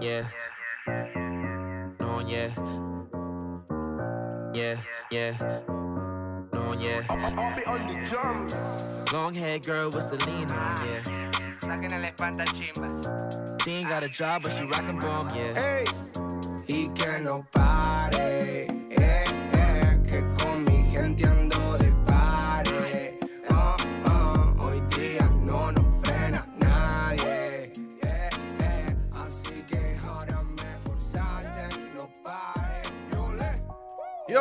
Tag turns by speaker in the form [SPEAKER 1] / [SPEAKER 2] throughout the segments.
[SPEAKER 1] Yeah. No, yeah. Yeah, yeah. No, yeah.
[SPEAKER 2] I'll be on the drums.
[SPEAKER 1] Long hair girl with Selena, on, yeah.
[SPEAKER 3] Saquen la espalda chimba.
[SPEAKER 1] She ain't got a job, but she rockin' bomb, yeah.
[SPEAKER 2] Ey, y que no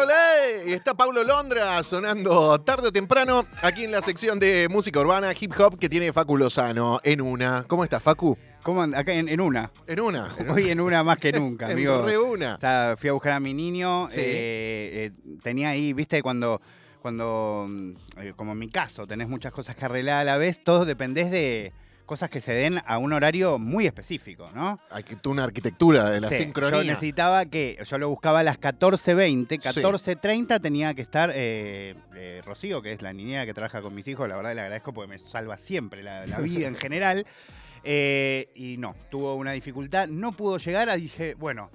[SPEAKER 4] olé, y está Pablo Londra sonando tarde o temprano aquí en la sección de música urbana, hip hop que tiene Facu Lozano en una. ¿Cómo estás, Facu?
[SPEAKER 5] ¿Cómo and- Acá en, en una.
[SPEAKER 4] En una. en
[SPEAKER 5] Hoy en una más que nunca,
[SPEAKER 4] En
[SPEAKER 5] amigo.
[SPEAKER 4] re una.
[SPEAKER 5] O sea, fui a buscar a mi niño.
[SPEAKER 4] Sí.
[SPEAKER 5] eh, eh, tenía ahí, viste, cuando, cuando mm, eh, como en mi caso, tenés muchas cosas que arreglar a la vez, todo dependés de cosas que se den a un horario muy específico, ¿no?
[SPEAKER 4] Hay que una arquitectura de la
[SPEAKER 5] Sí,
[SPEAKER 4] sincronía.
[SPEAKER 5] Yo necesitaba que, yo lo buscaba a las 14.20,
[SPEAKER 4] Sí.
[SPEAKER 5] 14.30 tenía que estar eh, eh, Rocío, que es la niñera que trabaja con mis hijos, la verdad le agradezco porque me salva siempre la, la vida en general. Eh, y no, tuvo una dificultad, no pudo llegar, dije, bueno,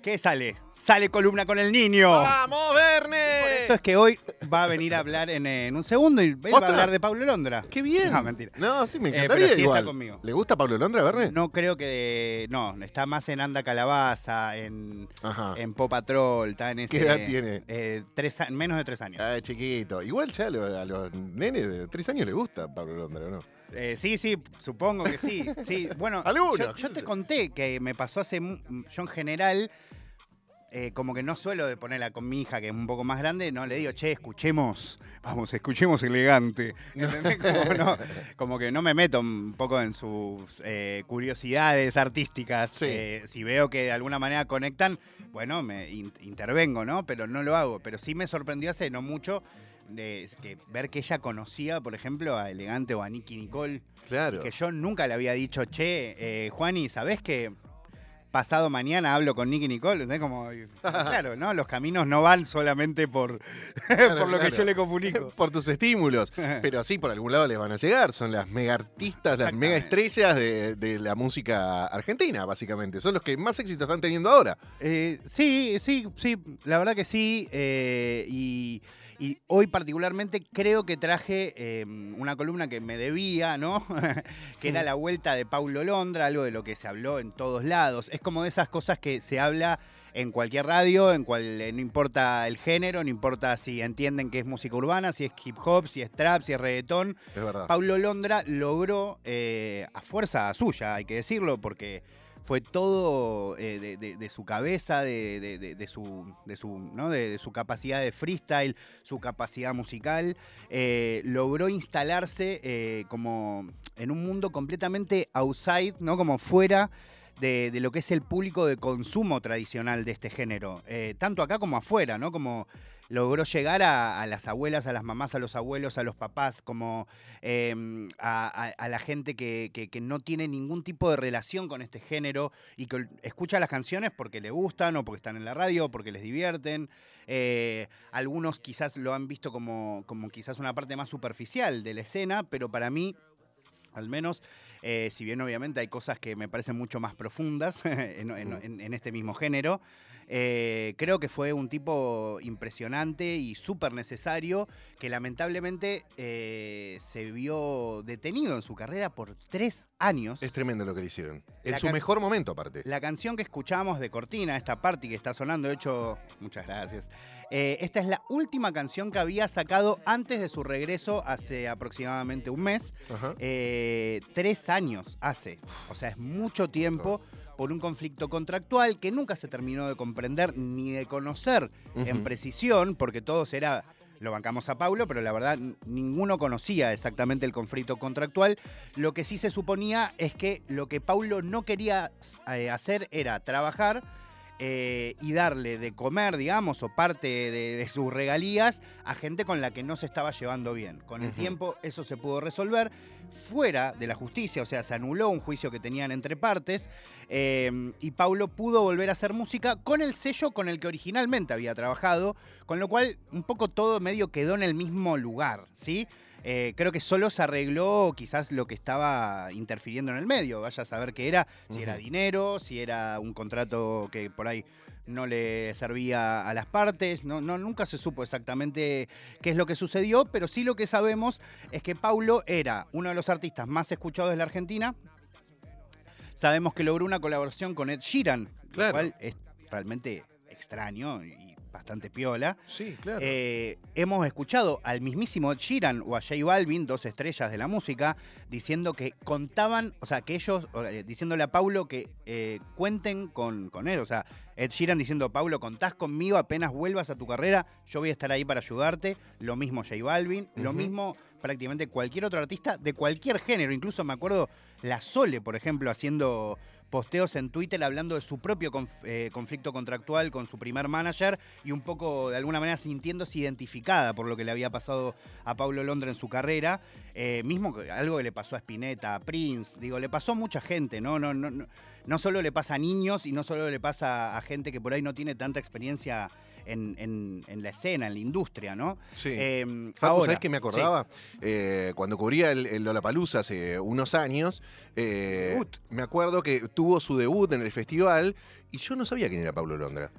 [SPEAKER 5] ¿qué sale? Sale columna con el niño.
[SPEAKER 4] ¡Vamos, Verne!
[SPEAKER 5] Por eso es que hoy va a venir a hablar en, en un segundo y él va
[SPEAKER 4] ¿Otra?
[SPEAKER 5] a hablar de Pablo Londra.
[SPEAKER 4] ¡Qué bien!
[SPEAKER 5] No, mentira.
[SPEAKER 4] No, sí, me
[SPEAKER 5] Eh,
[SPEAKER 4] encantaría
[SPEAKER 5] pero sí
[SPEAKER 4] igual.
[SPEAKER 5] está conmigo.
[SPEAKER 4] ¿Le gusta Pablo Londra, Verne?
[SPEAKER 5] No creo que. No, está más en Anda Calabaza, en,
[SPEAKER 4] Ajá.
[SPEAKER 5] en Pop Patrol, está en ese.
[SPEAKER 4] ¿Qué edad tiene?
[SPEAKER 5] eh, tres, a- menos de tres años.
[SPEAKER 4] Ay, chiquito. Igual ya a los, a los nenes de tres años les gusta Pablo Londra, ¿o ¿no?
[SPEAKER 5] Eh, sí, sí, supongo que sí. sí. Bueno,
[SPEAKER 4] Algunos,
[SPEAKER 5] yo,
[SPEAKER 4] qué
[SPEAKER 5] yo
[SPEAKER 4] sé
[SPEAKER 5] te
[SPEAKER 4] yo.
[SPEAKER 5] conté que me pasó hace. mu- Yo en general. Eh, como que no suelo de ponerla con mi hija, que es un poco más grande, no le digo, che, escuchemos, vamos, escuchemos elegante. Como, no- como que no me meto un poco en sus eh, curiosidades artísticas.
[SPEAKER 4] Sí.
[SPEAKER 5] Eh, si veo que de alguna manera conectan, bueno, me in- intervengo, ¿no? Pero no lo hago. Pero sí me sorprendió hace no mucho de, que ver que ella conocía, por ejemplo, a Elegante o a Nicky Nicole.
[SPEAKER 4] Claro.
[SPEAKER 5] Que yo nunca le había dicho, che, Juani, ¿sabés que pasado mañana hablo con Nicky Nicole? ¿Entendés? Como, claro, ¿no? Los caminos no van solamente por,
[SPEAKER 4] Claro,
[SPEAKER 5] por lo que yo le comunico.
[SPEAKER 4] por tus estímulos. Pero sí, por algún lado les van a llegar. Son las mega artistas, las mega estrellas de, de la música argentina, básicamente. Son los que más éxito están teniendo ahora.
[SPEAKER 5] Eh, sí, sí, sí, la verdad que sí. eh, y, y hoy particularmente creo que traje eh, una columna que me debía, ¿no? que era la vuelta de Paulo Londra, algo de lo que se habló en todos lados. Es como de esas cosas que se habla en cualquier radio, en cual eh, no importa el género, no importa si entienden que es música urbana, si es hip hop, si es trap, si es reggaetón.
[SPEAKER 4] Es verdad.
[SPEAKER 5] Paulo Londra logró, eh, a fuerza suya, hay que decirlo, porque fue todo eh, de, su cabeza, de, de- su, de su capacidad de freestyle, su capacidad musical, eh, logró instalarse eh, como en un mundo completamente outside, ¿no? como fuera de, lo que es el público de consumo tradicional de este género, eh, tanto acá como afuera, ¿no? Como logró llegar a, las abuelas, a las mamás, a los abuelos, a los papás, como eh, a, la gente que no tiene ningún tipo de relación con este género y que escucha las canciones porque le gustan o porque están en la radio o porque les divierten. Eh, algunos quizás lo han visto como, como quizás una parte más superficial de la escena, pero para mí al menos, eh, si bien obviamente hay cosas que me parecen mucho más profundas en, en- en- en este mismo género, eh, creo que fue un tipo impresionante y súper necesario que lamentablemente eh, se vio detenido en su carrera por tres años.
[SPEAKER 4] Es tremendo lo que le hicieron. En su mejor momento, aparte.
[SPEAKER 5] La canción que escuchamos de Cortina, esta parte que está sonando, de hecho, muchas gracias. Eh, esta es la última canción que había sacado antes de su regreso hace aproximadamente un mes.
[SPEAKER 4] Ajá.
[SPEAKER 5] Tres años hace. O sea, es mucho tiempo por un conflicto contractual que nunca se terminó de comprender ni de conocer en precisión, porque todos era. Lo bancamos a Paulo, pero la verdad ninguno conocía exactamente el conflicto contractual. Lo que sí se suponía es que lo que Paulo no quería eh, hacer era trabajar eh, y darle de comer, digamos, o parte de, de sus regalías a gente con la que no se estaba llevando bien. Con el tiempo eso se pudo resolver fuera de la justicia, o sea, se anuló un juicio que tenían entre partes eh, y Paulo pudo volver a hacer música con el sello con el que originalmente había trabajado, con lo cual un poco todo medio quedó en el mismo lugar, ¿sí? Eh, creo que solo se arregló quizás lo que estaba interfiriendo en el medio. Vaya a saber qué era, si era dinero, si era un contrato que por ahí no le servía a las partes. No, no, nunca se supo exactamente qué es lo que sucedió, pero sí lo que sabemos es que Paulo era uno de los artistas más escuchados de la Argentina. Sabemos que logró una colaboración con Ed Sheeran,
[SPEAKER 4] Claro.
[SPEAKER 5] lo cual es realmente extraño y bastante piola.
[SPEAKER 4] Sí, claro.
[SPEAKER 5] Eh, hemos escuchado al mismísimo Ed Sheeran o a J Balvin, dos estrellas de la música, diciendo que contaban, o sea, que ellos, eh, diciéndole a Paulo que eh, cuenten con, con él. O sea, Ed Sheeran diciendo, Paulo, contás conmigo apenas vuelvas a tu carrera, yo voy a estar ahí para ayudarte. Lo mismo J Balvin, lo mismo prácticamente cualquier otro artista de cualquier género. Incluso me acuerdo la Sole, por ejemplo, haciendo posteos en Twitter hablando de su propio eh, conflicto contractual con su primer manager y un poco de alguna manera sintiéndose identificada por lo que le había pasado a Paulo Londra en su carrera. Eh, mismo que algo que le pasó a Spinetta, a Prince, digo, le pasó a mucha gente, ¿no? No, no, no, no solo le pasa a niños y no solo le pasa a gente que por ahí no tiene tanta experiencia en, en- en la escena, en la industria, ¿no?
[SPEAKER 4] sí.
[SPEAKER 5] Eh,
[SPEAKER 4] Facu,
[SPEAKER 5] ahora,
[SPEAKER 4] ¿sabes qué me acordaba? Eh, cuando cubría el, el Lollapalooza hace unos años, eh, me acuerdo que tuvo su debut en el festival y yo no sabía quién era Pablo Londra.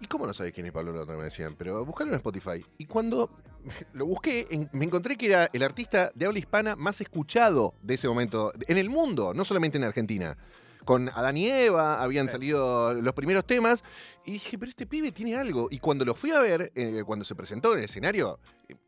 [SPEAKER 4] ¿Y cómo no sabes quién es Pablo Londra? Me decían, pero buscalo en Spotify. Y cuando lo busqué, me encontré que era el artista de habla hispana más escuchado de ese momento en el mundo, no solamente en Argentina. Con Adán y Eva habían salido los primeros temas y dije, pero este pibe tiene algo. Y cuando lo fui a ver, eh, cuando se presentó en el escenario,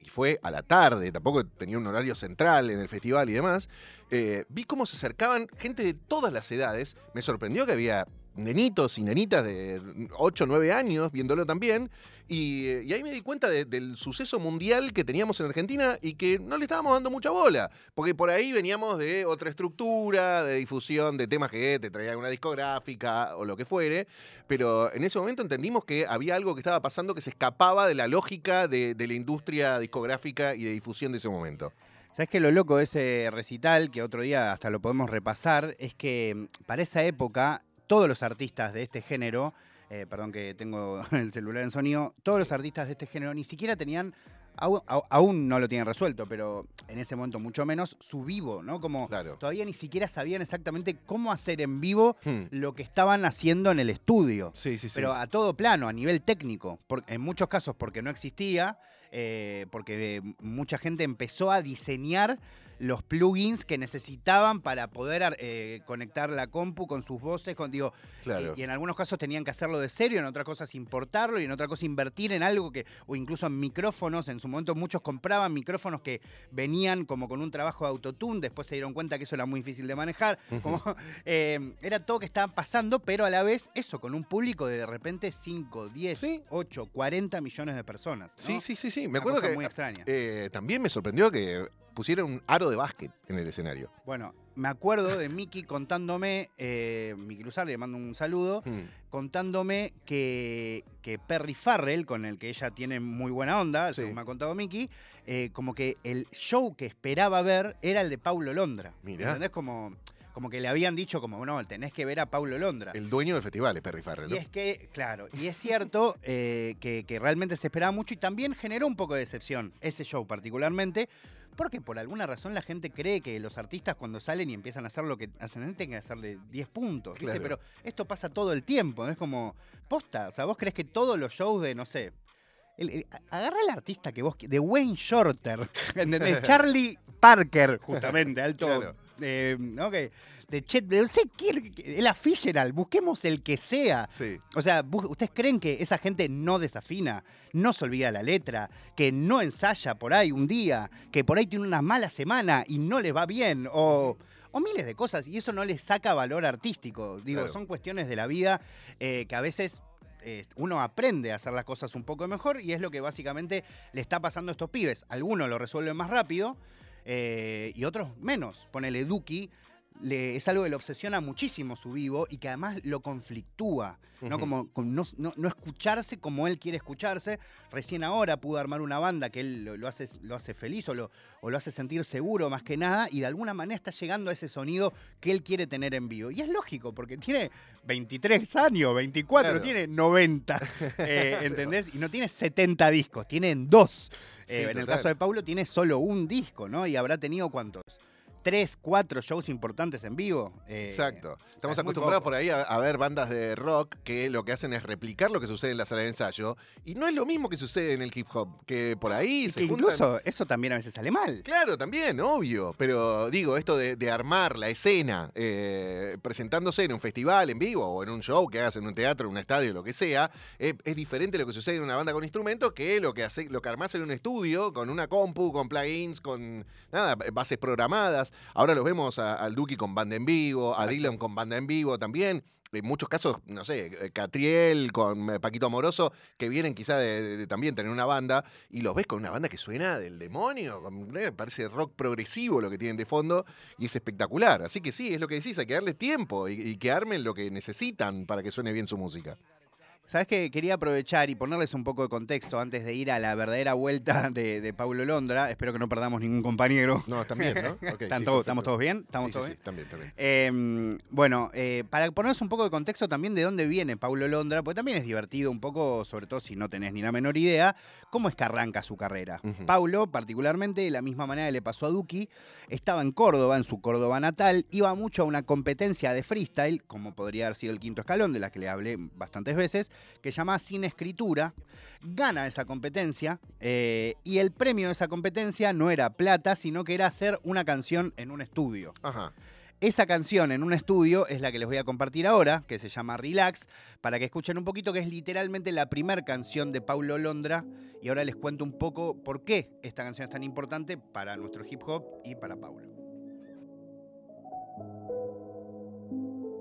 [SPEAKER 4] y fue a la tarde, tampoco tenía un horario central en el festival y demás, eh, vi cómo se acercaban gente de todas las edades. Me sorprendió que había nenitos y nenitas de 8 o 9 años viéndolo también. Y, ahí me di cuenta de- del suceso mundial que teníamos en Argentina y que no le estábamos dando mucha bola. Porque por ahí veníamos de otra estructura, de difusión de temas que te traía una discográfica o lo que fuere. Pero en ese momento entendimos que había algo que estaba pasando que se escapaba de la lógica de, de la industria discográfica y de difusión de ese momento.
[SPEAKER 5] ¿Sabes qué? Lo loco de ese recital, que otro día hasta lo podemos repasar, es que para esa época todos los artistas de este género, eh, perdón que tengo el celular en sonido, todos los artistas de este género ni siquiera tenían, aún, no lo tienen resuelto, pero en ese momento mucho menos, su vivo, ¿no? Como
[SPEAKER 4] Claro.
[SPEAKER 5] todavía ni siquiera sabían exactamente cómo hacer en vivo
[SPEAKER 4] Hmm.
[SPEAKER 5] lo que estaban haciendo en el estudio.
[SPEAKER 4] Sí, sí, sí.
[SPEAKER 5] Pero a todo plano, a nivel técnico. por- en muchos casos porque no existía, eh, porque mucha gente empezó a diseñar los plugins que necesitaban para poder eh, conectar la compu con sus voces. Con, digo,
[SPEAKER 4] claro.
[SPEAKER 5] y, y en algunos casos tenían que hacerlo de serio, en otras cosas importarlo y en otra cosa invertir en algo que, o incluso en micrófonos. En su momento muchos compraban micrófonos que venían como con un trabajo de autotune, después se dieron cuenta que eso era muy difícil de manejar. Como, eh, era todo que estaba pasando, pero a la vez eso, con un público de de repente 5, 10,
[SPEAKER 4] Sí.
[SPEAKER 5] 8, 40 millones de personas. ¿no?
[SPEAKER 4] Sí, sí, sí, sí. Me
[SPEAKER 5] Una
[SPEAKER 4] acuerdo que
[SPEAKER 5] muy extraña.
[SPEAKER 4] eh, también me sorprendió que pusiera un aro de básquet en el escenario.
[SPEAKER 5] Bueno, me acuerdo de Miki contándome, eh, Miki Luzar, le mando un saludo,
[SPEAKER 4] Hmm.
[SPEAKER 5] contándome que, que Perry Farrell, con el que ella tiene muy buena onda,
[SPEAKER 4] Sí.
[SPEAKER 5] según me ha contado Miki, eh, como que el show que esperaba ver era el de Paulo Londra.
[SPEAKER 4] Mirá.
[SPEAKER 5] ¿Entendés? Como, como que le habían dicho, como, no, tenés que ver a Paulo Londra.
[SPEAKER 4] El dueño del festival es Perry Farrell.
[SPEAKER 5] Y es que, claro, y es cierto eh, que, que realmente se esperaba mucho y también generó un poco de decepción ese show particularmente, porque por alguna razón la gente cree que los artistas cuando salen y empiezan a hacer lo que hacen, tienen que hacerle 10 puntos, ¿viste?
[SPEAKER 4] Claro.
[SPEAKER 5] Pero esto pasa todo el tiempo, ¿no? es como, posta, o sea, vos crees que todos los shows de, no sé, el- el- agarra el artista que vos, de Wayne Shorter, ¿entendés? Charlie Parker, justamente, alto,
[SPEAKER 4] Claro.
[SPEAKER 5] Eh, ¿no? Que, de Chet, de no sé qué, el Fitzgerald, busquemos el que sea.
[SPEAKER 4] Sí.
[SPEAKER 5] O sea, ¿ustedes creen que esa gente no desafina, no se olvida la letra, que no ensaya por ahí un día, que por ahí tiene una mala semana y no le va bien? O, o miles de cosas, y eso no les saca valor artístico. Digo,
[SPEAKER 4] Claro.
[SPEAKER 5] son cuestiones de la vida eh, que a veces eh, uno aprende a hacer las cosas un poco mejor y es lo que básicamente le está pasando a estos pibes. Algunos lo resuelven más rápido eh, y otros menos. Ponele Duki. Le- es algo que le obsesiona muchísimo su vivo y que además lo conflictúa, ¿no? Como no, no- no escucharse como él quiere escucharse. Recién ahora pudo armar una banda que él lo, lo hace, lo hace feliz o lo, o lo hace sentir seguro más que nada y de alguna manera está llegando a ese sonido que él quiere tener en vivo. Y es lógico, porque tiene 23 años, 24,
[SPEAKER 4] Claro.
[SPEAKER 5] no tiene 90, eh, ¿entendés? Y no tiene 70 discos, tienen dos.
[SPEAKER 4] Sí,
[SPEAKER 5] Eh, en el caso de Paulo tiene solo un disco, ¿no? Y habrá tenido cuántos? Tres, cuatro shows importantes en vivo. Eh,
[SPEAKER 4] Exacto. Estamos
[SPEAKER 5] es
[SPEAKER 4] acostumbrados por ahí a, a ver bandas de rock que lo que hacen es replicar lo que sucede en la sala de ensayo. Y no es lo mismo que sucede en el hip hop, que por ahí
[SPEAKER 5] y
[SPEAKER 4] se
[SPEAKER 5] que
[SPEAKER 4] juntan-
[SPEAKER 5] incluso eso también a veces sale mal.
[SPEAKER 4] Claro, también, obvio. Pero digo, esto de, de armar la escena, eh, presentándose en un festival en vivo o en un show que hagas en un teatro, en un estadio, lo que sea, eh, es diferente lo que sucede en una banda con instrumentos que lo que hace, lo que armás en un estudio, con una compu, con plugins, con nada, bases programadas. Ahora los vemos a- al Duki con banda en vivo, a Dylan con banda en vivo también. En muchos casos, no sé, eh, Catriel con eh, Paquito Amoroso, que vienen quizá de, de- de también tener una banda, y los ves con una banda que suena del demonio, con- eh, parece rock progresivo lo que tienen de fondo, y es espectacular. Así que sí, es lo que decís, hay que darle tiempo y, y que armen lo que necesitan para que suene bien su música.
[SPEAKER 5] Sabes que quería aprovechar y ponerles un poco de contexto antes de ir a la verdadera vuelta de, de Paulo Londra. Espero que no perdamos ningún compañero.
[SPEAKER 4] No, bien, ¿no? Ok,
[SPEAKER 5] ¿Están
[SPEAKER 4] sí,
[SPEAKER 5] todos-
[SPEAKER 4] perfecto.
[SPEAKER 5] ¿Estamos todos bien? ¿Estamos
[SPEAKER 4] sí,
[SPEAKER 5] todos
[SPEAKER 4] sí,
[SPEAKER 5] bien?
[SPEAKER 4] también, también.
[SPEAKER 5] Eh, bueno, eh, para ponerles un poco de contexto también de dónde viene Paulo Londra, porque también es divertido un poco, sobre todo si no tenés ni la menor idea, cómo es que arranca su carrera.
[SPEAKER 4] Ujú.
[SPEAKER 5] Paulo, particularmente, de la misma manera que le pasó a Duki, estaba en Córdoba, en su Córdoba natal, iba mucho a una competencia de freestyle, como podría haber sido el quinto escalón, de la que le hablé bastantes veces, que se llama Sin Escritura. Gana esa competencia eh, y el premio de esa competencia no era plata, sino que era hacer una canción en un estudio.
[SPEAKER 4] Ajá.
[SPEAKER 5] Esa canción en un estudio es la que les voy a compartir ahora, que se llama Relax, para que escuchen un poquito, que es literalmente la primera canción de Paulo Londra. Y ahora les cuento un poco por qué esta canción es tan importante para nuestro hip hop y para Paulo.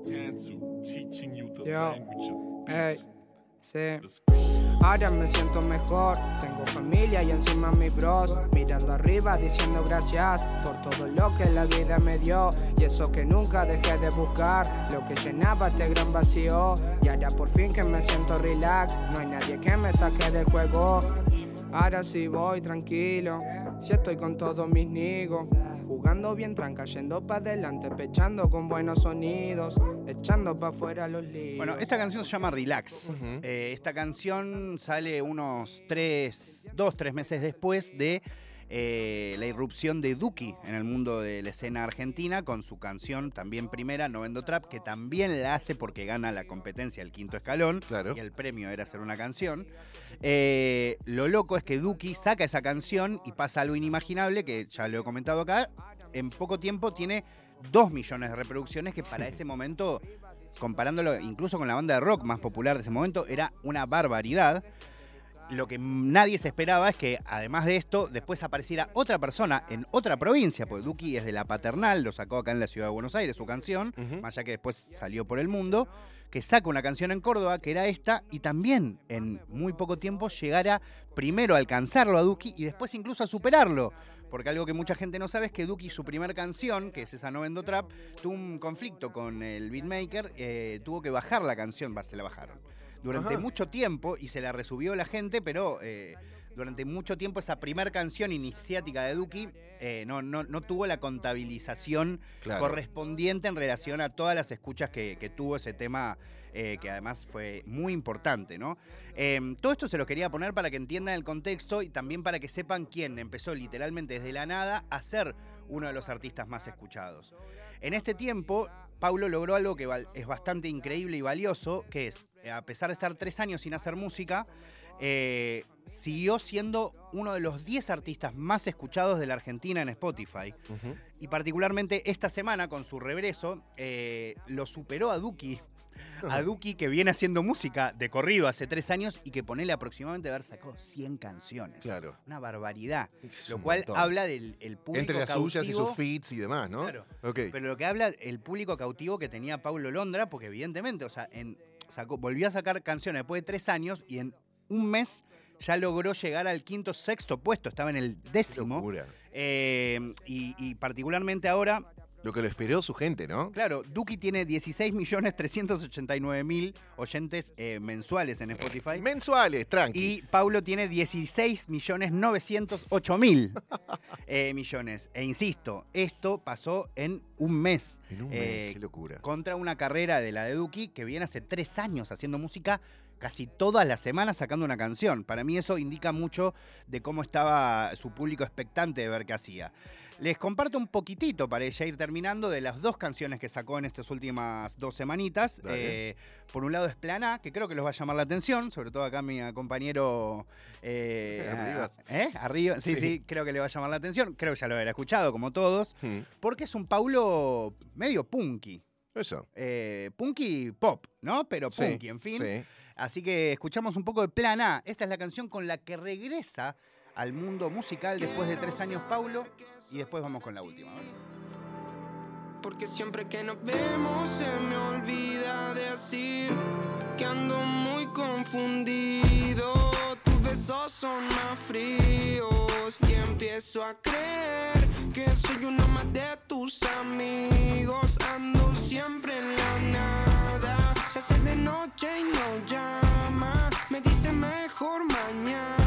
[SPEAKER 6] Tantu, teaching you the
[SPEAKER 2] Yo,
[SPEAKER 6] language of
[SPEAKER 2] ey,
[SPEAKER 6] beats.
[SPEAKER 2] Sí. Ahora me siento mejor, tengo familia y encima mi bros. Mirando arriba diciendo gracias por todo lo que la vida me dio. Y eso que nunca dejé de buscar, lo que llenaba este gran vacío. Y ahora por fin que me siento relax, no hay nadie que me saque del juego. Ahora sí voy tranquilo, si estoy con todos mis nigos Jugando bien tranca, yendo pa' adelante, pechando con buenos sonidos Echando pa' afuera los líos
[SPEAKER 5] Bueno, esta canción se llama Relax.
[SPEAKER 4] Ujú.
[SPEAKER 5] Eh, esta canción sale unos tres, dos, tres meses después de eh, la irrupción de Duki en el mundo de la escena argentina con su canción también primera, No Vendo Trap, que también la hace porque gana la competencia el quinto escalón
[SPEAKER 4] Claro.
[SPEAKER 5] y el premio era hacer una canción. Eh, lo loco es que Duki saca esa canción y pasa algo inimaginable, que ya lo he comentado acá, en poco tiempo tiene dos millones de reproducciones, que para ese momento, comparándolo incluso con la banda de rock más popular de ese momento, era una barbaridad. Lo que nadie se esperaba es que, además de esto, después apareciera otra persona en otra provincia, porque Duki es de la paternal, lo sacó acá en la ciudad de Buenos Aires, su canción, más allá que después salió por el mundo, que saca una canción en Córdoba, que era esta, y también en muy poco tiempo llegara primero a alcanzarlo a Duki y después incluso a superarlo. Porque algo que mucha gente no sabe es que Duki, su primer canción, que es esa No Vendo Trap, tuvo un conflicto con el beatmaker, eh, tuvo que bajar la canción, se la bajaron. Durante
[SPEAKER 4] Ajá.
[SPEAKER 5] mucho tiempo, y se la resubió la gente, pero eh, durante mucho tiempo esa primer canción iniciática de Duki eh, no, no, no tuvo la contabilización
[SPEAKER 4] Claro.
[SPEAKER 5] correspondiente en relación a todas las escuchas que, que tuvo ese tema, eh, que además fue muy importante, ¿no? Eh, todo esto se lo quería poner para que entiendan el contexto y también para que sepan quién empezó literalmente desde la nada a ser uno de los artistas más escuchados. En este tiempo, Paulo logró algo que es bastante increíble y valioso, que es, eh, a pesar de estar tres años sin hacer música, eh, siguió siendo uno de los 10 artistas más escuchados de la Argentina en Spotify. Y particularmente esta semana, con su regreso, eh, lo superó a Duki. A Duki que viene haciendo música de corrido hace tres años y que ponele aproximadamente haber sacado 100 canciones.
[SPEAKER 4] Claro.
[SPEAKER 5] Una barbaridad.
[SPEAKER 4] Es
[SPEAKER 5] Lo
[SPEAKER 4] un
[SPEAKER 5] cual
[SPEAKER 4] montón.
[SPEAKER 5] habla del el público
[SPEAKER 4] Entre las suyas y
[SPEAKER 5] cautivo.
[SPEAKER 4] sus feats y demás, ¿no?
[SPEAKER 5] Claro.
[SPEAKER 4] Ok.
[SPEAKER 5] Pero lo que habla el público cautivo que tenía Paulo Londra, porque evidentemente, o sea, en, sacó- volvió a sacar canciones después de tres años y en un mes ya logró llegar al quinto, sexto puesto, estaba en el
[SPEAKER 4] Qué
[SPEAKER 5] décimo.
[SPEAKER 4] locura.
[SPEAKER 5] Eh, y, y particularmente ahora
[SPEAKER 4] Lo que lo esperó su gente, ¿no?
[SPEAKER 5] Claro, Duki tiene 16.389.000 oyentes eh, mensuales en Spotify.
[SPEAKER 4] Mensuales, tranqui.
[SPEAKER 5] Y Paulo tiene 16.908.000 eh, millones. E insisto, esto pasó en un mes.
[SPEAKER 4] En un mes,
[SPEAKER 5] eh,
[SPEAKER 4] qué locura.
[SPEAKER 5] Contra una carrera de la de Duki que viene hace tres años haciendo música casi todas las semanas sacando una canción. Para mí eso indica mucho de cómo estaba su público expectante de ver qué hacía. Les comparto un poquitito para ya ir terminando de las dos canciones que sacó en estas últimas dos semanitas. Eh, por un lado es Plana, que creo que los va a llamar la atención, sobre todo acá mi compañero eh. ¿eh? Arriba, sí,
[SPEAKER 4] Sí.
[SPEAKER 5] sí, creo que le va a llamar la atención. Creo que ya lo habrá escuchado, como todos,
[SPEAKER 4] Hmm,
[SPEAKER 5] porque es un Paulo medio punky.
[SPEAKER 4] Eso.
[SPEAKER 5] Punky pop, ¿no? Pero
[SPEAKER 4] Sí,
[SPEAKER 5] punky, en fin.
[SPEAKER 4] sí.
[SPEAKER 5] Así que escuchamos un poco de Plan A. Esta es la canción con la que regresa al mundo musical después de tres años Paulo. Y después vamos con la última.
[SPEAKER 2] Porque siempre que nos vemos se me olvida decir que ando muy confundido. Tus besos son más fríos y empiezo a creer que soy uno más de tus amigos. Ando siempre en la nada. Se hace de noche y no llama. Me dice mejor mañana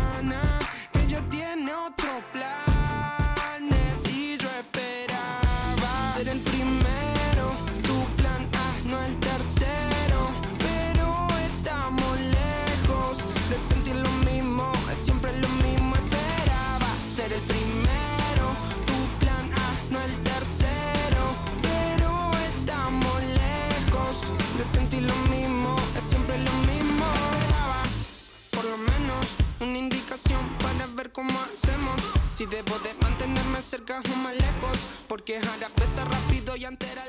[SPEAKER 2] Debo de mantenerme cerca o más lejos, porque ahora pesa rápido y antes era.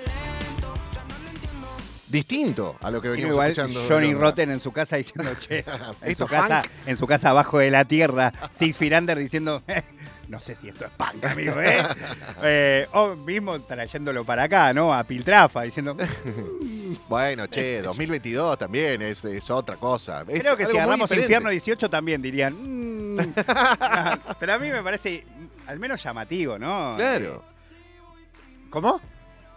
[SPEAKER 4] Distinto a lo que venimos
[SPEAKER 5] Igual
[SPEAKER 4] escuchando.
[SPEAKER 5] Johnny. Rotten en su casa diciendo, che, en
[SPEAKER 4] ¿Esto
[SPEAKER 5] su, casa,
[SPEAKER 4] punk?
[SPEAKER 5] en su casa abajo de la tierra, Six Firander diciendo, "Eh, no sé si esto es punk, amigo, ¿eh? Eh, o mismo trayéndolo para acá, ¿no? A Piltrafa, diciendo,
[SPEAKER 4] Bueno, che, 2022 también es, es otra cosa. Es
[SPEAKER 5] Creo que si agarramos. Infierno 18 también dirían. "Mm". Pero a mí me parece mm, al menos llamativo, ¿no?
[SPEAKER 4] Claro.
[SPEAKER 5] Eh, ¿Cómo?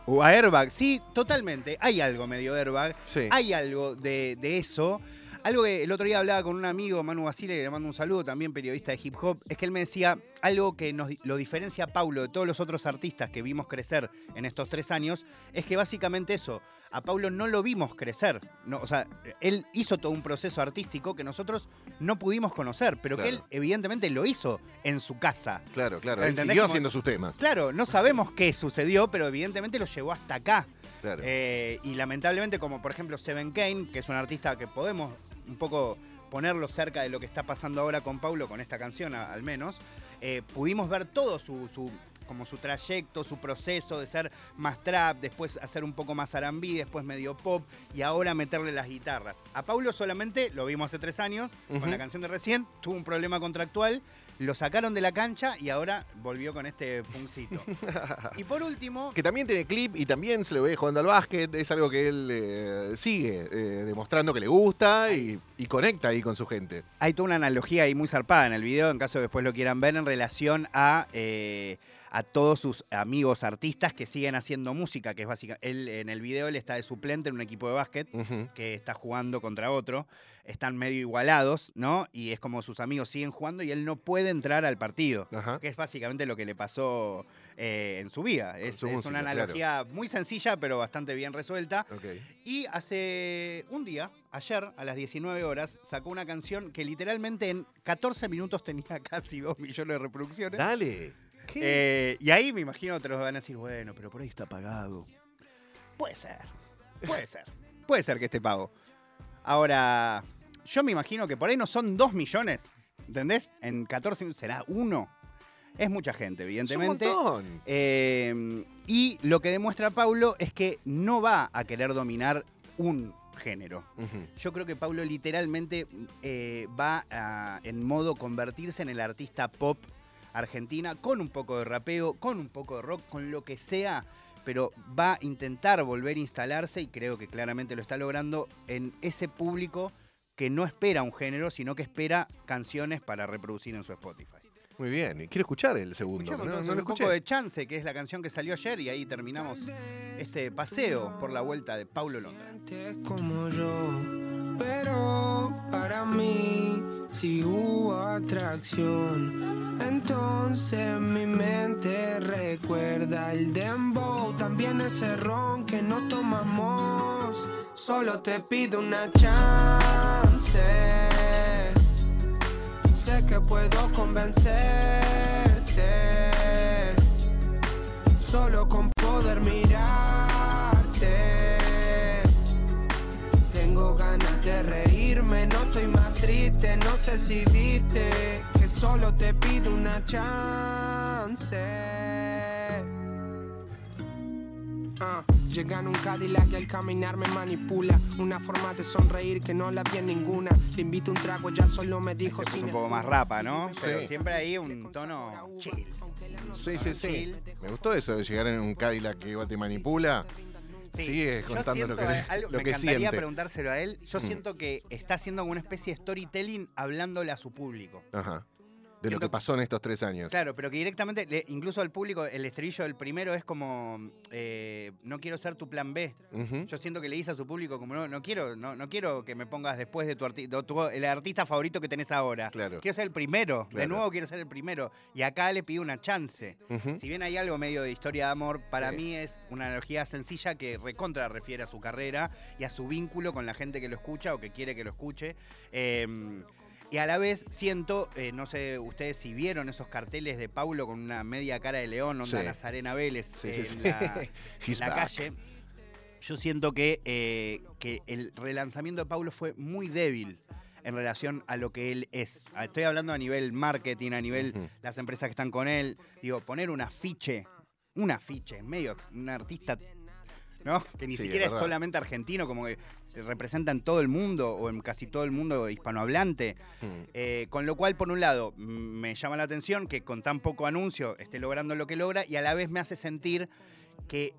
[SPEAKER 5] O a Airbag, sí, totalmente. Hay algo medio Airbag.
[SPEAKER 4] Sí.
[SPEAKER 5] Hay algo de, de eso. Algo que el otro día hablaba con un amigo, Manu Basile, que le mando un saludo, también periodista de hip hop, es que él me decía algo que nos, lo diferencia a Paulo de todos los otros artistas que vimos crecer en estos tres años, es que básicamente eso, a Paulo no lo vimos crecer. No, o sea, él hizo todo un proceso artístico que nosotros no pudimos conocer, pero que él evidentemente lo hizo en su casa.
[SPEAKER 4] Claro, claro. Él
[SPEAKER 5] ¿Entendés
[SPEAKER 4] siguió haciendo sus temas.
[SPEAKER 5] Claro, no sabemos qué sucedió, pero evidentemente lo llevó hasta acá.
[SPEAKER 4] Claro.
[SPEAKER 5] Eh, y lamentablemente, como por ejemplo Seven Kane, que es un artista que podemos un poco ponerlo cerca de lo que está pasando ahora con Paulo, con esta canción a- al menos, eh, pudimos ver todo su, su- como su trayecto, su proceso de ser más trap, después hacer un poco más arambí, después medio pop y ahora meterle las guitarras. A Paulo solamente, lo vimos hace tres años, con la canción de recién, tuvo un problema contractual, lo sacaron de la cancha y ahora volvió con este puncito. y por último,
[SPEAKER 4] Que también tiene clip y también se lo ve jugando al básquet. Es algo que él eh, sigue eh, demostrando que le gusta y, y conecta ahí con su gente.
[SPEAKER 5] Hay toda una analogía ahí muy zarpada en el video, en caso de después lo quieran ver, en relación a, eh, a todos sus amigos artistas que siguen haciendo música, que es básicamente, él en el video él está de suplente en un equipo de básquet que está jugando contra otro, están medio igualados, ¿no? Y es como sus amigos siguen jugando y él no puede entrar al partido, que es básicamente lo que le pasó eh, en su vida. Es,
[SPEAKER 4] su
[SPEAKER 5] es
[SPEAKER 4] música,
[SPEAKER 5] una
[SPEAKER 4] claro.
[SPEAKER 5] analogía muy sencilla, pero bastante bien resuelta. Y hace un día, ayer, a las 19 horas, sacó una canción que literalmente en 14 minutos tenía casi 2 millones de reproducciones.
[SPEAKER 4] Dale.
[SPEAKER 5] Eh, y ahí me imagino otros van a decir, bueno, pero por ahí está pagado. Puede ser, puede ser. Puede ser que esté pago. Ahora, yo me imagino que por ahí no son 2 millones, ¿entendés? En 14 minutos será uno. Es mucha gente,
[SPEAKER 4] es un
[SPEAKER 5] evidentemente.
[SPEAKER 4] montón.
[SPEAKER 5] Eh, y lo que demuestra Paulo es que no va a querer dominar un género. Yo creo que Paulo literalmente eh, va a, en modo convertirse en el artista pop argentina, con un poco de rapeo, con un poco de rock, con lo que sea, pero va a intentar volver a instalarse y creo que claramente lo está logrando en ese público que no espera un género, sino que espera canciones para reproducir en su Spotify.
[SPEAKER 4] Muy bien. Y quiero escuchar el segundo. No, no lo
[SPEAKER 5] un poco de Chance, que es la canción que salió ayer, y ahí terminamos este paseo por la vuelta de Paulo Londra.
[SPEAKER 2] sientes como yo, Entonces mi mente recuerda el dembow, también ese ron que no tomamos. Solo te pido una chance. Sé que puedo convencerte. Solo con poder mirarte. De reírme, no estoy más triste. No sé si viste que solo te pido una chance. Ah, llega en un Cadillac y al caminar me manipula. Una forma de sonreír que no la vi en ninguna. Le invito un trago, ya solo me dijo sin
[SPEAKER 5] un poco más rapa, ¿no? Pero
[SPEAKER 4] Sí.
[SPEAKER 5] siempre ahí un tono chill.
[SPEAKER 4] Sí, sí, sí.
[SPEAKER 5] Chill.
[SPEAKER 4] Me gustó eso de llegar en un Cadillac que igual te manipula.
[SPEAKER 5] Sí.
[SPEAKER 4] Sigue contando lo que,
[SPEAKER 5] algo-
[SPEAKER 4] lo
[SPEAKER 5] me
[SPEAKER 4] que
[SPEAKER 5] encantaría
[SPEAKER 4] siente.
[SPEAKER 5] preguntárselo a él. Yo
[SPEAKER 4] Mm.
[SPEAKER 5] siento que está haciendo como una especie de storytelling hablándole a su público.
[SPEAKER 4] Ajá. De lo que pasó en estos tres años.
[SPEAKER 5] Claro, pero que directamente, le- incluso al público, el estribillo del primero es como, eh, no quiero ser tu plan B. Yo siento que le dice a su público como, no, no quiero no, no quiero que me pongas después de tu, arti- de tu- el artista favorito que tenés ahora.
[SPEAKER 4] Claro.
[SPEAKER 5] Quiero ser el primero. De nuevo quiero ser el primero. Y acá le pido una chance. Si bien hay algo medio de historia de amor, para
[SPEAKER 4] Sí.
[SPEAKER 5] mí es una analogía sencilla que recontra refiere a su carrera y a su vínculo con la gente que lo escucha o que quiere que lo escuche. Eh, y a la vez siento, eh, no sé ustedes si vieron esos carteles de Paulo con una media cara de león, onda
[SPEAKER 4] Sí.
[SPEAKER 5] Nazarena Vélez
[SPEAKER 4] Sí, sí,
[SPEAKER 5] en la, calle. Yo siento que, eh, que el relanzamiento de Paulo fue muy débil en relación a lo que él es. Ah, Estoy hablando a nivel marketing, a nivel las empresas que están con él. Digo, poner un afiche, un afiche, medio un artista, ¿no? Que ni
[SPEAKER 4] Sí,
[SPEAKER 5] siquiera
[SPEAKER 4] es
[SPEAKER 5] solamente argentino, como que se representa en todo el mundo o en casi todo el mundo hispanohablante.
[SPEAKER 4] Mm.
[SPEAKER 5] Eh, con lo cual, por un lado, me llama la atención que con tan poco anuncio esté logrando lo que logra y a la vez me hace sentir que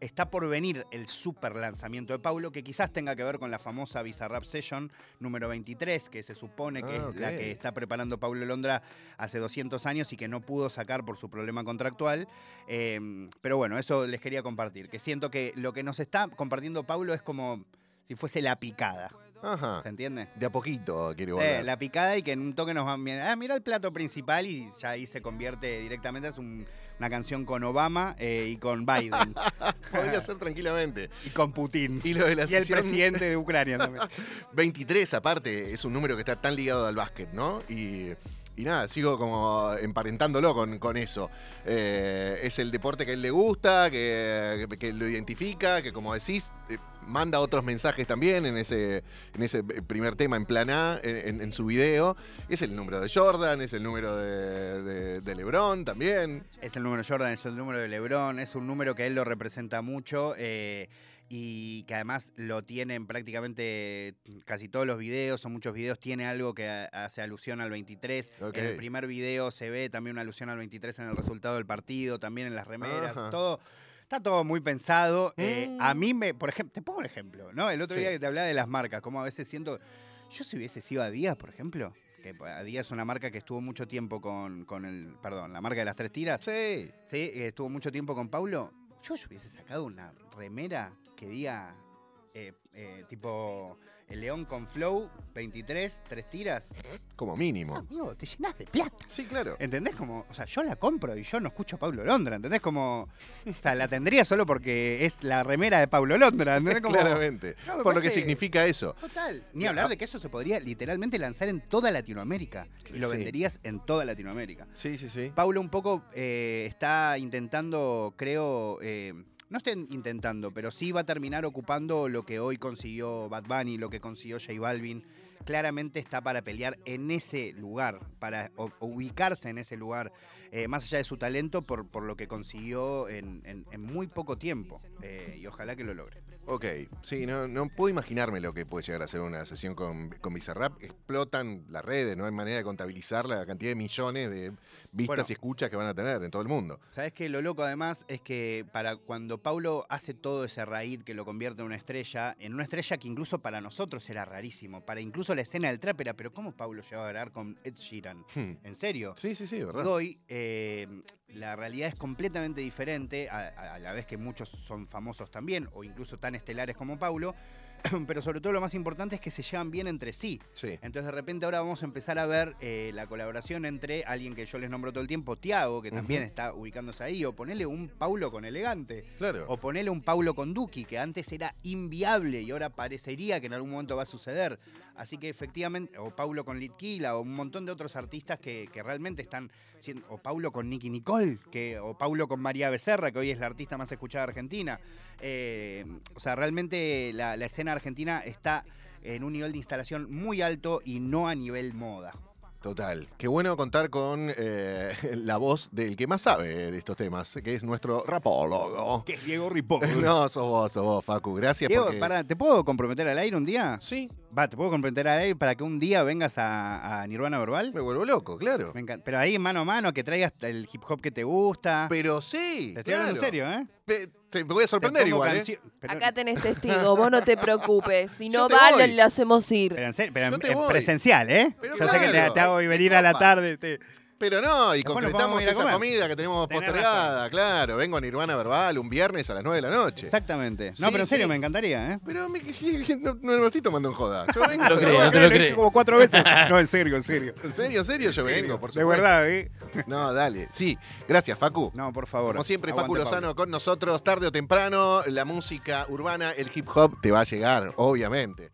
[SPEAKER 5] está por venir el super lanzamiento de Paulo, que quizás tenga que ver con la famosa Bizarrap Session número 23, que se supone que
[SPEAKER 4] Ah,
[SPEAKER 5] es la que está preparando Paulo Londra hace 200 años y que no pudo sacar por su problema contractual. Eh, pero bueno, eso les quería compartir, que siento que lo que nos está compartiendo Paulo es como si fuese la picada,
[SPEAKER 4] Ajá.
[SPEAKER 5] ¿se entiende?
[SPEAKER 4] De a poquito quiere
[SPEAKER 5] Eh,
[SPEAKER 4] volver.
[SPEAKER 5] la picada y que en un toque nos van Ah, mira el plato principal y ya ahí se convierte directamente. Es un- una canción con Obama eh, y con Biden.
[SPEAKER 4] Podría ser tranquilamente.
[SPEAKER 5] y con Putin.
[SPEAKER 4] Y lo de la
[SPEAKER 5] Y el presidente de Ucrania también.
[SPEAKER 4] 23, aparte, es un número que está tan ligado al básquet, ¿no? Y, y nada, sigo como emparentándolo con, con eso. Eh, es el deporte que a él le gusta, que, que lo identifica, que como decís, eh, manda otros mensajes también en ese, en ese primer tema en plan A, en, en- su video. Es el número de Jordan, es el número de, de- de LeBron también.
[SPEAKER 5] Es el número de Jordan, es el número de LeBron, es un número que a él lo representa mucho. eh, y que además lo tienen prácticamente casi todos los videos o muchos videos tiene algo que hace alusión al 23.
[SPEAKER 4] Ok.
[SPEAKER 5] En el primer video se ve también una alusión al 23 en el resultado del partido, también en las remeras,
[SPEAKER 4] Ajá.
[SPEAKER 5] todo. Está todo muy pensado. Eh,
[SPEAKER 4] Mm.
[SPEAKER 5] a mí me, por ejemplo, te pongo un ejemplo, ¿no? El otro
[SPEAKER 4] Sí.
[SPEAKER 5] día que te hablaba de las marcas, como a veces siento, yo si hubiese sido Adidas, por ejemplo, que Adidas es una marca que estuvo mucho tiempo con, con el, perdón, la marca de las tres tiras,
[SPEAKER 4] Sí.
[SPEAKER 5] Sí, estuvo mucho tiempo con Paulo. Yo ya hubiese sacado una remera que diga eh, eh, tipo el león con flow, 23, tres tiras.
[SPEAKER 4] Como mínimo.
[SPEAKER 5] Amigo, te llenas de plata.
[SPEAKER 4] Sí, claro.
[SPEAKER 5] ¿Entendés? Como, o sea, yo la compro y yo no escucho a Pablo Londra, ¿entendés? Como, o sea, la tendría solo porque es la remera de Pablo Londra, ¿entendés? Como,
[SPEAKER 4] Claramente.
[SPEAKER 5] No,
[SPEAKER 4] Por lo que significa eso.
[SPEAKER 5] Total. Ni hablar de que eso se podría literalmente lanzar en toda Latinoamérica. Y lo
[SPEAKER 4] Sí.
[SPEAKER 5] venderías en toda Latinoamérica.
[SPEAKER 4] Sí, sí, sí.
[SPEAKER 5] Paulo un poco eh, está intentando, creo, eh, no está intentando, pero sí va a terminar ocupando lo que hoy consiguió Bad Bunny, lo que consiguió J Balvin. Claramente está para pelear en ese lugar, para ubicarse en ese lugar, eh, más allá de su talento, por, por lo que consiguió en muy poco tiempo. Eh, y ojalá que lo logre.
[SPEAKER 4] Ok, sí, no, no puedo imaginarme lo que puede llegar a ser una sesión con, con Bizarrap. Explotan las redes, no hay manera de contabilizar la cantidad de millones de vistas
[SPEAKER 5] Bueno.
[SPEAKER 4] y escuchas que van a tener en todo el mundo.
[SPEAKER 5] ¿Sabes qué? Lo loco además es que para cuando Paulo hace todo ese raíz que lo convierte en una estrella, en una estrella que incluso para nosotros era rarísimo, para incluso la escena del trap era, pero ¿cómo Paulo llegaba a grabar con Ed Sheeran?
[SPEAKER 4] Hmm.
[SPEAKER 5] ¿En serio?
[SPEAKER 4] Sí, sí, sí, verdad.
[SPEAKER 5] Y hoy eh, la realidad es completamente diferente, a, la vez que muchos son famosos también, o incluso tan estelares como Paulo, pero sobre todo lo más importante es que se llevan bien entre sí.
[SPEAKER 4] Sí.
[SPEAKER 5] Entonces de repente ahora vamos a empezar a ver eh, la colaboración entre alguien que yo les nombro todo el tiempo, Tiago, que también está ubicándose ahí, o ponerle un Paulo con Elegante,
[SPEAKER 4] Claro.
[SPEAKER 5] o ponerle un Paulo con Duki, que antes era inviable y ahora parecería que en algún momento va a suceder. Así que efectivamente, o Paulo con Litquila, o un montón de otros artistas que, que realmente están o Paulo con Nicky Nicole, que, o Paulo con María Becerra, que hoy es la artista más escuchada de Argentina. Eh, o sea, realmente la, la escena argentina está en un nivel de instalación muy alto y no a nivel moda.
[SPEAKER 4] Total. Qué bueno contar con eh, la voz del que más sabe de estos temas, que es nuestro rapólogo.
[SPEAKER 5] Que es Diego Ripoll.
[SPEAKER 4] No, sos vos, sos vos, Facu. Gracias
[SPEAKER 5] Diego,
[SPEAKER 4] porque...
[SPEAKER 5] ¿te puedo comprometer al aire un día?
[SPEAKER 4] Sí,
[SPEAKER 5] Va, ¿te puedo comprometer al aire para que un día vengas a, a Nirvana Verbal?
[SPEAKER 4] me vuelvo loco, claro.
[SPEAKER 5] Me encanta. Pero ahí mano a mano, que traigas el hip hop que te gusta.
[SPEAKER 4] Pero sí,
[SPEAKER 5] te estoy hablando en serio, ¿eh?
[SPEAKER 4] Pe- Te voy a sorprender igual, ¿eh?
[SPEAKER 5] Pero,
[SPEAKER 7] Acá tenés testigo, vos no te preocupes. Si no va, lo, lo hacemos ir.
[SPEAKER 5] pero en serio, pero en- presencial, ¿eh?
[SPEAKER 4] Pero
[SPEAKER 5] Yo sé que te, hago venir a la tarde. te-
[SPEAKER 4] Pero no, y
[SPEAKER 5] Después nos
[SPEAKER 4] concretamos
[SPEAKER 5] vamos a ir a
[SPEAKER 4] esa
[SPEAKER 5] comer.
[SPEAKER 4] comida que tenemos
[SPEAKER 5] Tenés
[SPEAKER 4] postergada, claro. Vengo a Nirvana Verbal un viernes a las 9 de la noche.
[SPEAKER 5] Exactamente. No,
[SPEAKER 4] Sí,
[SPEAKER 5] pero en serio,
[SPEAKER 4] sí.
[SPEAKER 5] me encantaría, ¿eh?
[SPEAKER 4] Pero me, no, no lo estoy tomando en joda. Yo vengo,
[SPEAKER 6] lo
[SPEAKER 4] de
[SPEAKER 6] creo, no te lo creo.
[SPEAKER 5] Como cuatro veces. No, en serio, en serio.
[SPEAKER 4] En serio, en serio, yo vengo, por
[SPEAKER 5] De
[SPEAKER 4] supuesto.
[SPEAKER 5] verdad, ¿eh?
[SPEAKER 4] No, dale. Sí, gracias, Facu.
[SPEAKER 5] No, por favor.
[SPEAKER 4] Como siempre, Facu
[SPEAKER 5] Aguante,
[SPEAKER 4] Lozano
[SPEAKER 5] Pablo.
[SPEAKER 4] con nosotros, tarde o temprano, la música urbana, el hip hop te va a llegar, obviamente.